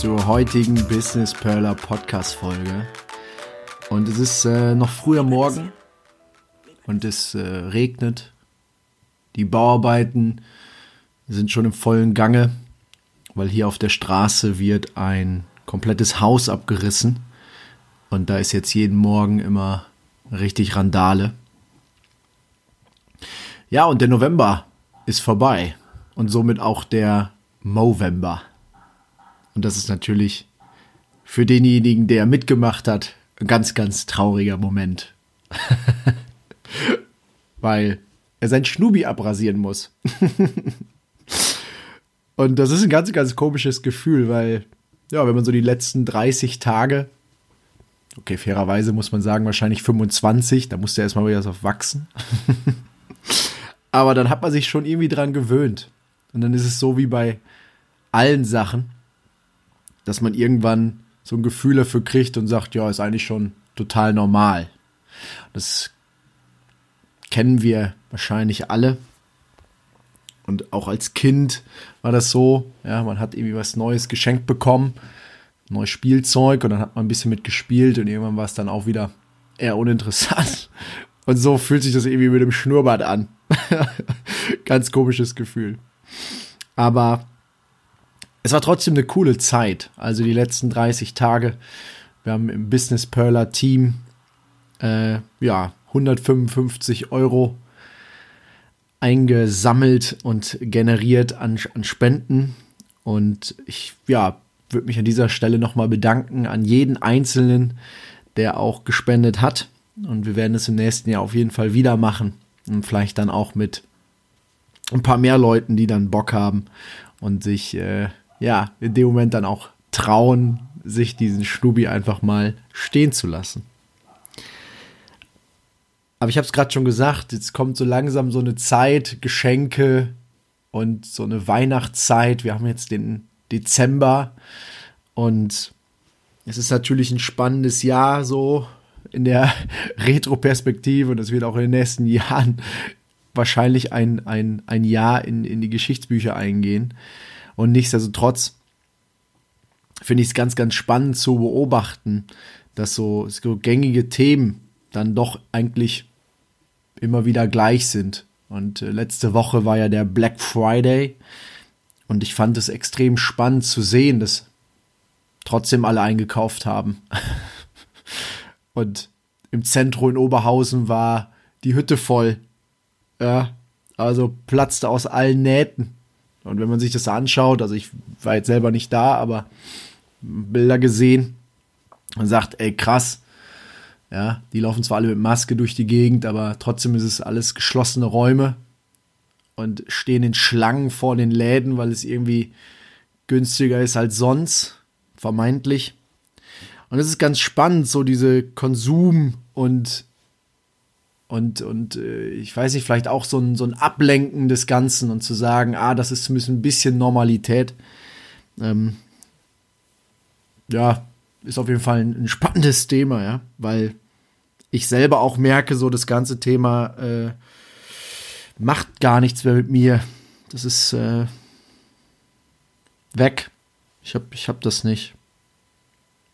zur heutigen Business Perler Podcast Folge. Und es ist äh, noch früher Morgen und es äh, regnet. Die Bauarbeiten sind schon im vollen Gange, weil hier auf der Straße wird ein komplettes Haus abgerissen. Und da ist jetzt jeden Morgen immer richtig Randale. Ja, und der November ist vorbei und somit auch der Movember. Und das ist natürlich für denjenigen, der mitgemacht hat, ein ganz, ganz trauriger Moment. Weil er sein Schnubi abrasieren muss. und das ist ein ganz, ganz komisches Gefühl, weil, ja, wenn man so die letzten 30 Tage, okay, fairerweise muss man sagen, wahrscheinlich 25, da musste er erstmal wieder so wachsen. Aber dann hat man sich schon irgendwie dran gewöhnt. Und dann ist es so wie bei allen Sachen, dass man irgendwann so ein Gefühl dafür kriegt und sagt, ja, ist eigentlich schon total normal. Das kennen wir wahrscheinlich alle. Und auch als Kind war das so, ja, man hat irgendwie was Neues geschenkt bekommen, neues Spielzeug und dann hat man ein bisschen mitgespielt und irgendwann war es dann auch wieder eher uninteressant. Und so fühlt sich das irgendwie mit dem Schnurrbart an. Ganz komisches Gefühl. Aber es war trotzdem eine coole Zeit. Also die letzten 30 Tage. Wir haben im Business Perler Team äh, ja 155 Euro eingesammelt und generiert an, an Spenden. Und ich ja, würde mich an dieser Stelle nochmal bedanken an jeden Einzelnen, der auch gespendet hat. Und wir werden es im nächsten Jahr auf jeden Fall wieder machen. Und vielleicht dann auch mit ein paar mehr Leuten, die dann Bock haben und sich äh, ja in dem Moment dann auch trauen, sich diesen Schnubi einfach mal stehen zu lassen. Aber ich habe es gerade schon gesagt, jetzt kommt so langsam so eine Zeit, Geschenke und so eine Weihnachtszeit. Wir haben jetzt den Dezember und es ist natürlich ein spannendes Jahr so in der Retro-Perspektive und es wird auch in den nächsten Jahren wahrscheinlich ein, ein, ein Jahr in, in die Geschichtsbücher eingehen. Und nichtsdestotrotz finde ich es ganz, ganz spannend zu beobachten, dass so, so gängige Themen dann doch eigentlich immer wieder gleich sind. Und äh, letzte Woche war ja der Black Friday und ich fand es extrem spannend zu sehen, dass trotzdem alle eingekauft haben. und im Zentrum in Oberhausen war die Hütte voll ja, also platzte aus allen Nähten. Und wenn man sich das anschaut, also ich war jetzt selber nicht da, aber Bilder gesehen und sagt, ey, krass. Ja, die laufen zwar alle mit Maske durch die Gegend, aber trotzdem ist es alles geschlossene Räume und stehen in Schlangen vor den Läden, weil es irgendwie günstiger ist als sonst, vermeintlich. Und es ist ganz spannend, so diese Konsum- und und, und äh, ich weiß nicht, vielleicht auch so ein, so ein Ablenken des Ganzen und zu sagen, ah, das ist zumindest ein bisschen Normalität. Ähm, ja, ist auf jeden Fall ein, ein, spannendes Thema, ja, weil ich selber auch merke, so das ganze Thema äh, macht gar nichts mehr mit mir. Das ist äh, weg. Ich hab, ich hab das nicht.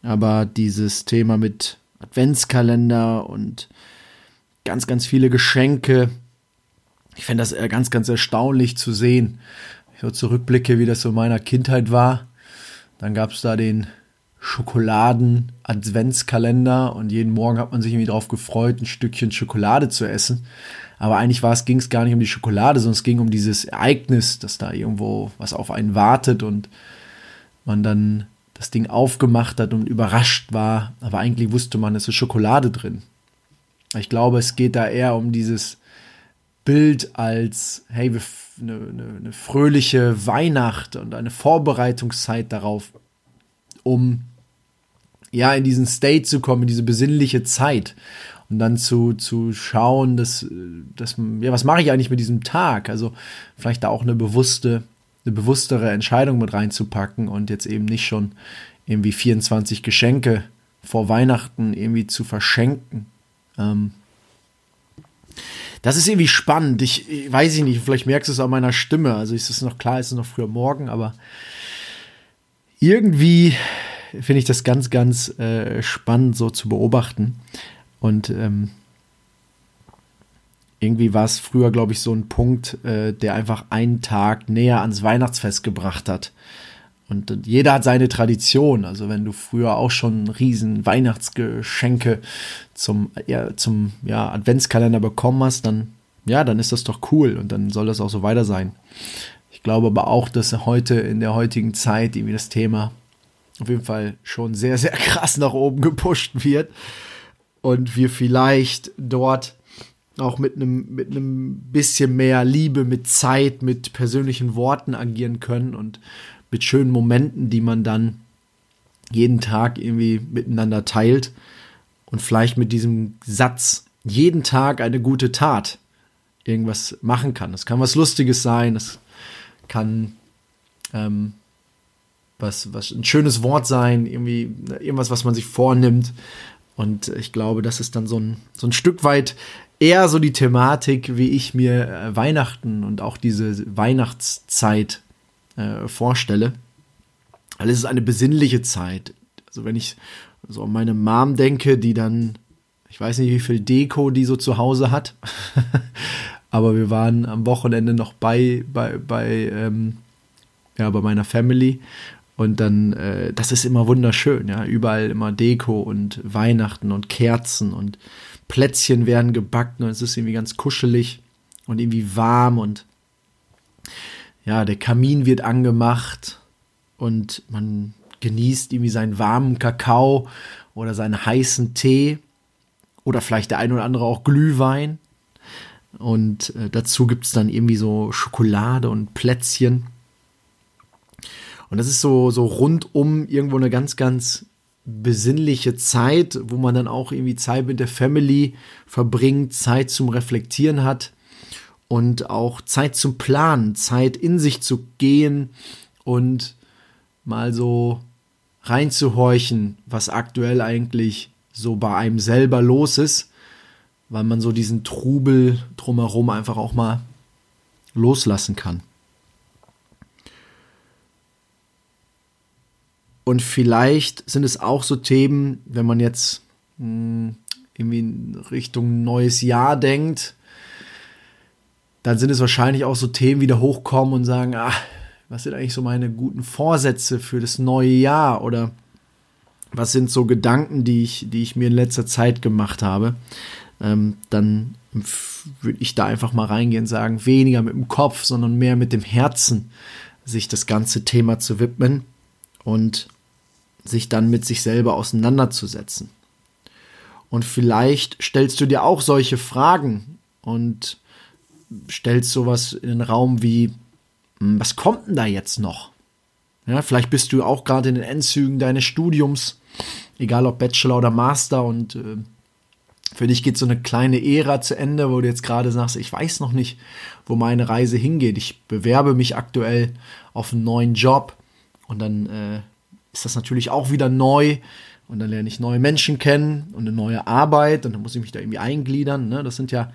Aber dieses Thema mit Adventskalender und ganz, ganz viele Geschenke. Ich fände das ganz, ganz erstaunlich zu sehen. Ich so zurückblicke, wie das so in meiner Kindheit war. Dann gab es da den Schokoladen-Adventskalender und jeden Morgen hat man sich irgendwie darauf gefreut, ein Stückchen Schokolade zu essen. Aber eigentlich ging es gar nicht um die Schokolade, sondern es ging um dieses Ereignis, dass da irgendwo was auf einen wartet und man dann das Ding aufgemacht hat und überrascht war. Aber eigentlich wusste man, es ist Schokolade drin. Ich glaube, es geht da eher um dieses Bild als, hey, eine, eine, eine fröhliche Weihnacht und eine Vorbereitungszeit darauf, um ja, in diesen State zu kommen, in diese besinnliche Zeit und dann zu, zu schauen, dass, dass, ja, was mache ich eigentlich mit diesem Tag? Also vielleicht da auch eine bewusste, eine bewusstere Entscheidung mit reinzupacken und jetzt eben nicht schon irgendwie 24 Geschenke vor Weihnachten irgendwie zu verschenken. Ähm, das ist irgendwie spannend. Ich, ich, weiß ich nicht, vielleicht merkst du es an meiner Stimme. Also ist es noch klar, ist es noch früher morgen, aber irgendwie finde ich das ganz, ganz äh, spannend so zu beobachten. Und ähm, irgendwie war es früher, glaube ich, so ein Punkt, äh, der einfach einen Tag näher ans Weihnachtsfest gebracht hat. Und, jeder hat seine Tradition. Also wenn du früher auch schon riesen Weihnachtsgeschenke zum, ja, zum ja, Adventskalender bekommen hast, dann ja, dann ist das doch cool und dann soll das auch so weiter sein. Ich glaube aber auch, dass heute in der heutigen Zeit irgendwie das Thema auf jeden Fall schon sehr, sehr krass nach oben gepusht wird und wir vielleicht dort auch mit einem mit einem bisschen mehr Liebe, mit Zeit, mit persönlichen Worten agieren können und mit schönen Momenten, die man dann jeden Tag irgendwie miteinander teilt und vielleicht mit diesem Satz jeden Tag eine gute Tat irgendwas machen kann. Das kann was Lustiges sein, das kann ähm, was, was ein schönes Wort sein, irgendwie irgendwas, was man sich vornimmt. Und ich glaube, das ist dann so ein, so ein Stück weit eher so die Thematik, wie ich mir äh, Weihnachten und auch diese Weihnachtszeit äh, vorstelle. Weil es ist eine besinnliche Zeit. Also wenn ich so an meine Mom denke, die dann, ich weiß nicht, wie viel Deko die so zu Hause hat, aber wir waren am Wochenende noch bei, bei, bei, ähm, ja, bei meiner Family und dann, äh, das ist immer wunderschön, ja. Überall immer Deko und Weihnachten und Kerzen und Plätzchen werden gebacken und es ist irgendwie ganz kuschelig und irgendwie warm und ja, der Kamin wird angemacht und man genießt irgendwie seinen warmen Kakao oder seinen heißen Tee oder vielleicht der ein oder andere auch Glühwein. Und äh, dazu gibt es dann irgendwie so Schokolade und Plätzchen. Und das ist so, so rundum irgendwo eine ganz, ganz besinnliche Zeit, wo man dann auch irgendwie Zeit mit der Family verbringt, Zeit zum Reflektieren hat und auch Zeit zum Planen, Zeit in sich zu gehen und mal so reinzuhorchen, was aktuell eigentlich so bei einem selber los ist, weil man so diesen Trubel drumherum einfach auch mal loslassen kann. Und vielleicht sind es auch so Themen, wenn man jetzt mh, hm, irgendwie in Richtung neues Jahr denkt, dann sind es wahrscheinlich auch so Themen, die da hochkommen und sagen, ah, was sind eigentlich so meine guten Vorsätze für das neue Jahr oder was sind so Gedanken, die ich, die ich mir in letzter Zeit gemacht habe, ähm, dann würde ich da einfach mal reingehen und sagen, weniger mit dem Kopf, sondern mehr mit dem Herzen sich das ganze Thema zu widmen und sich dann mit sich selber auseinanderzusetzen. Und vielleicht stellst du dir auch solche Fragen und stellst sowas in den Raum wie, hm, was kommt denn da jetzt noch? Ja, vielleicht bist du auch gerade in den Endzügen deines Studiums, egal ob Bachelor oder Master und äh, für dich geht so eine kleine Ära zu Ende, wo du jetzt gerade sagst, ich weiß noch nicht, wo meine Reise hingeht. Ich bewerbe mich aktuell auf einen neuen Job und dann äh, ist das natürlich auch wieder neu. Und dann lerne ich neue Menschen kennen und eine neue Arbeit und dann muss ich mich da irgendwie eingliedern. Ne? Das sind ja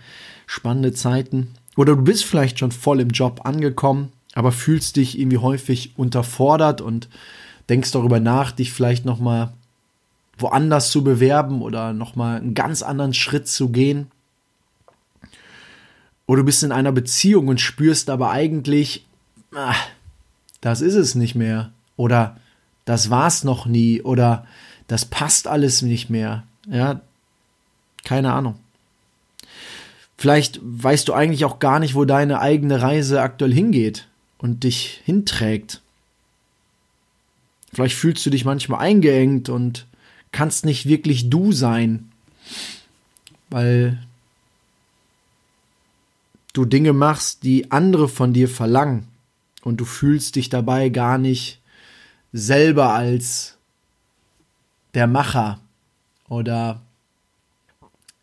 spannende Zeiten. Oder du bist vielleicht schon voll im Job angekommen, aber fühlst dich irgendwie häufig unterfordert und denkst darüber nach, dich vielleicht noch mal woanders zu bewerben oder noch mal einen ganz anderen Schritt zu gehen. Oder du bist in einer Beziehung und spürst aber eigentlich, ah, das ist es nicht mehr. Oder das war's noch nie oder das passt alles nicht mehr. Ja, keine Ahnung. Vielleicht weißt du eigentlich auch gar nicht, wo deine eigene Reise aktuell hingeht und dich hinträgt. Vielleicht fühlst du dich manchmal eingeengt und kannst nicht wirklich du sein, weil du Dinge machst, die andere von dir verlangen und du fühlst dich dabei gar nicht selber als der Macher oder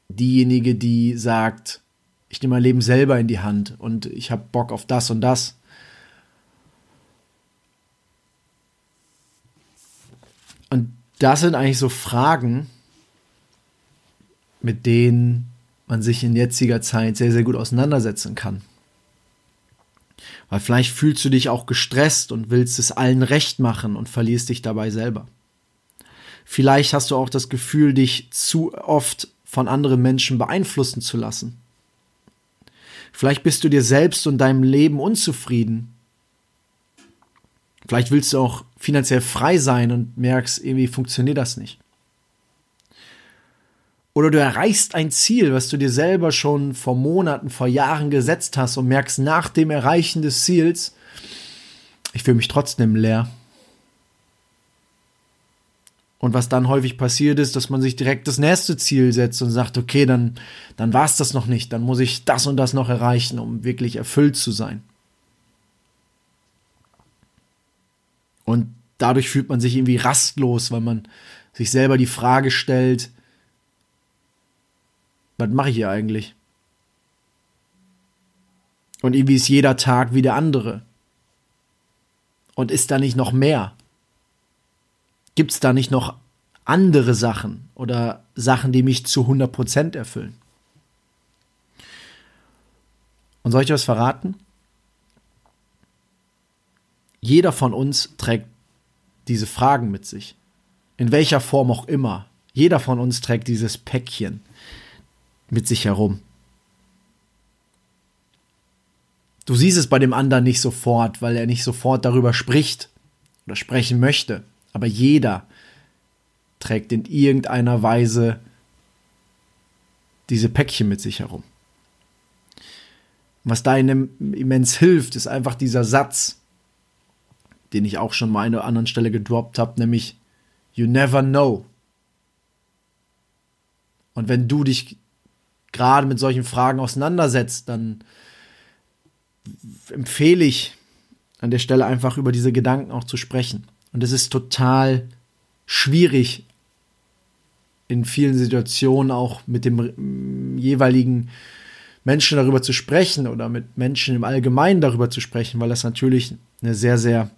diejenige, die sagt, ich nehme mein Leben selber in die Hand und ich habe Bock auf das und das. Und das sind eigentlich so Fragen, mit denen man sich in jetziger Zeit sehr, sehr gut auseinandersetzen kann. Weil vielleicht fühlst du dich auch gestresst und willst es allen recht machen und verlierst dich dabei selber. Vielleicht hast du auch das Gefühl, dich zu oft von anderen Menschen beeinflussen zu lassen. Vielleicht bist du dir selbst und deinem Leben unzufrieden. Vielleicht willst du auch finanziell frei sein und merkst, irgendwie funktioniert das nicht. Oder du erreichst ein Ziel, was du dir selber schon vor Monaten, vor Jahren gesetzt hast und merkst nach dem Erreichen des Ziels, ich fühle mich trotzdem leer. Und was dann häufig passiert ist, dass man sich direkt das nächste Ziel setzt und sagt, okay, dann, dann war es das noch nicht, dann muss ich das und das noch erreichen, um wirklich erfüllt zu sein. Und dadurch fühlt man sich irgendwie rastlos, weil man sich selber die Frage stellt, was mache ich hier eigentlich? Und irgendwie ist jeder Tag wie der andere. Und ist da nicht noch mehr? Gibt es da nicht noch andere Sachen oder Sachen, die mich zu 100% erfüllen? Und soll ich was verraten? Jeder von uns trägt diese Fragen mit sich. In welcher Form auch immer. Jeder von uns trägt dieses Päckchen mit sich herum. Du siehst es bei dem anderen nicht sofort, weil er nicht sofort darüber spricht oder sprechen möchte aber jeder trägt in irgendeiner Weise diese Päckchen mit sich herum. Was da immens hilft, ist einfach dieser Satz, den ich auch schon mal an einer anderen Stelle gedroppt habe, nämlich You never know. Und wenn du dich gerade mit solchen Fragen auseinandersetzt, dann empfehle ich an der Stelle einfach über diese Gedanken auch zu sprechen. Und es ist total schwierig, in vielen Situationen auch mit dem mm, jeweiligen Menschen darüber zu sprechen oder mit Menschen im Allgemeinen darüber zu sprechen, weil das natürlich eine sehr, sehr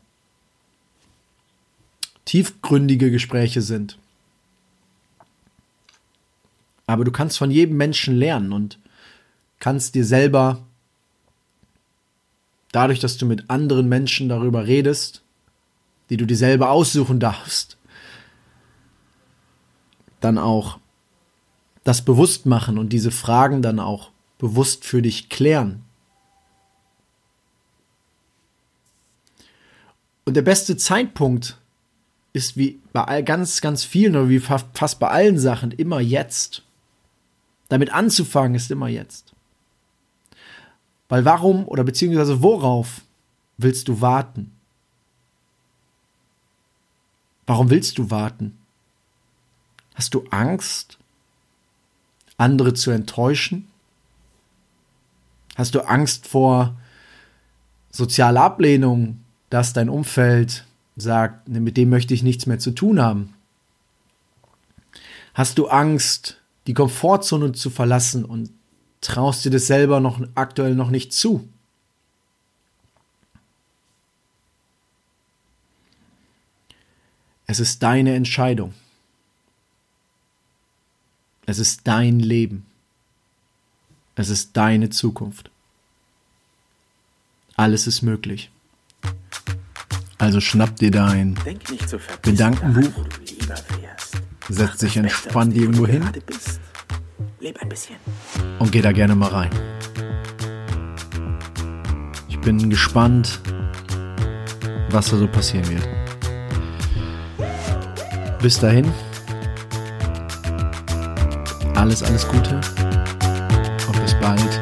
tiefgründige Gespräche sind. Aber du kannst von jedem Menschen lernen und kannst dir selber, dadurch, dass du mit anderen Menschen darüber redest, die du dir selber aussuchen darfst, dann auch das bewusst machen und diese Fragen dann auch bewusst für dich klären. Und der beste Zeitpunkt ist wie bei ganz, ganz vielen oder wie fast bei allen Sachen immer jetzt. Damit anzufangen ist immer jetzt. Weil warum oder beziehungsweise worauf willst du warten? Warum willst du warten? Hast du Angst, andere zu enttäuschen? Hast du Angst vor sozialer Ablehnung, dass dein Umfeld sagt, mit dem möchte ich nichts mehr zu tun haben? Hast du Angst, die Komfortzone zu verlassen und traust dir das selber noch aktuell noch nicht zu? Es ist deine Entscheidung. Es ist dein Leben. Es ist deine Zukunft. Alles ist möglich. Also schnapp dir dein so Gedankenbuch, setz dich entspannt irgendwo hin und geh da gerne mal rein. Ich bin gespannt, was da so passieren wird. Bis dahin. Alles, alles Gute. Und bis bald.